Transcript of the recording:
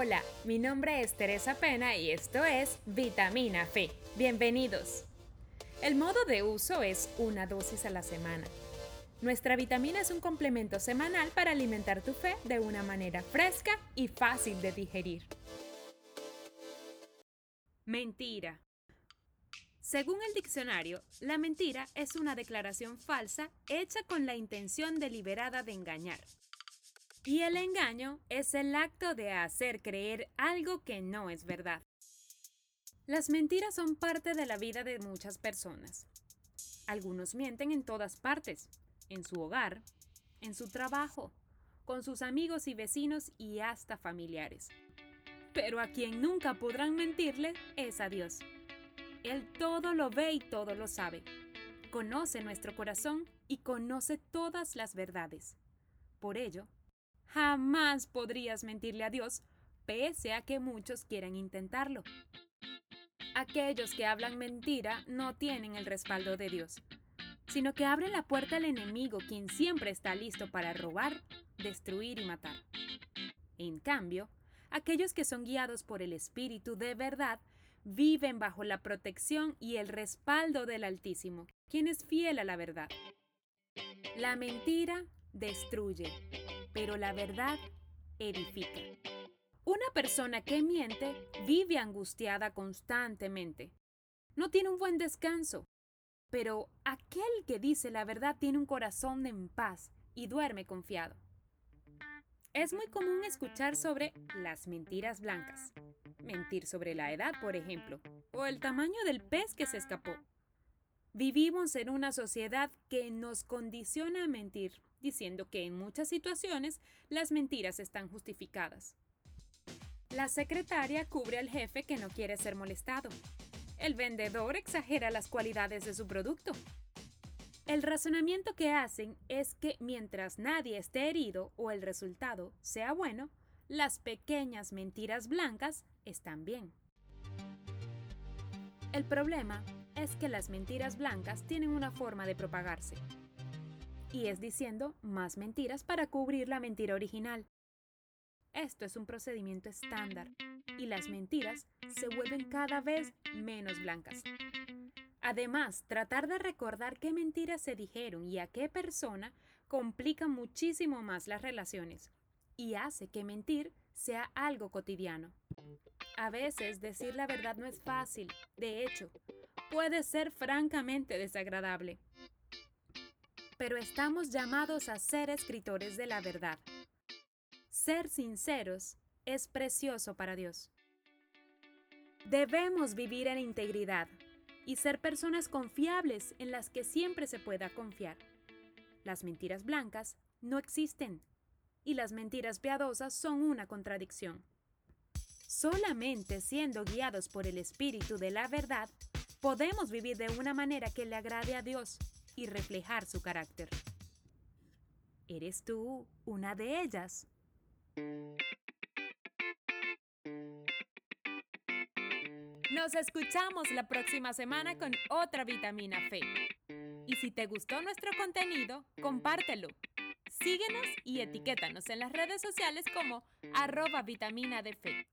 Hola, mi nombre es Teresa Pena y esto es Vitamina Fe. Bienvenidos. El modo de uso es una dosis a la semana. Nuestra vitamina es un complemento semanal para alimentar tu fe de una manera fresca y fácil de digerir. Mentira. Según el diccionario, la mentira es una declaración falsa hecha con la intención deliberada de engañar. Y el engaño es el acto de hacer creer algo que no es verdad. Las mentiras son parte de la vida de muchas personas. Algunos mienten en todas partes, en su hogar, en su trabajo, con sus amigos y vecinos y hasta familiares. Pero a quien nunca podrán mentirle es a Dios. Él todo lo ve y todo lo sabe. Conoce nuestro corazón y conoce todas las verdades. Por ello, Jamás podrías mentirle a Dios, pese a que muchos quieran intentarlo. Aquellos que hablan mentira no tienen el respaldo de Dios, sino que abren la puerta al enemigo, quien siempre está listo para robar, destruir y matar. En cambio, aquellos que son guiados por el Espíritu de verdad viven bajo la protección y el respaldo del Altísimo, quien es fiel a la verdad. La mentira destruye, pero la verdad edifica. Una persona que miente vive angustiada constantemente. No tiene un buen descanso. Pero aquel que dice la verdad tiene un corazón en paz y duerme confiado. Es muy común escuchar sobre las mentiras blancas. Mentir sobre la edad, por ejemplo, o el tamaño del pez que se escapó. Vivimos en una sociedad que nos condiciona a mentir diciendo que en muchas situaciones las mentiras están justificadas. La secretaria cubre al jefe que no quiere ser molestado. El vendedor exagera las cualidades de su producto. El razonamiento que hacen es que mientras nadie esté herido o el resultado sea bueno, las pequeñas mentiras blancas están bien. El problema es que las mentiras blancas tienen una forma de propagarse y es diciendo más mentiras para cubrir la mentira original. Esto es un procedimiento estándar y las mentiras se vuelven cada vez menos blancas. Además, tratar de recordar qué mentiras se dijeron y a qué persona complica muchísimo más las relaciones y hace que mentir sea algo cotidiano. A veces decir la verdad no es fácil, de hecho, puede ser francamente desagradable pero estamos llamados a ser escritores de la verdad. Ser sinceros es precioso para Dios. Debemos vivir en integridad y ser personas confiables en las que siempre se pueda confiar. Las mentiras blancas no existen y las mentiras piadosas son una contradicción. Solamente siendo guiados por el Espíritu de la verdad, podemos vivir de una manera que le agrade a Dios y reflejar su carácter. ¿Eres tú una de ellas? Nos escuchamos la próxima semana con otra vitamina Fe. Y si te gustó nuestro contenido, compártelo. Síguenos y etiquétanos en las redes sociales como arroba vitamina de fe.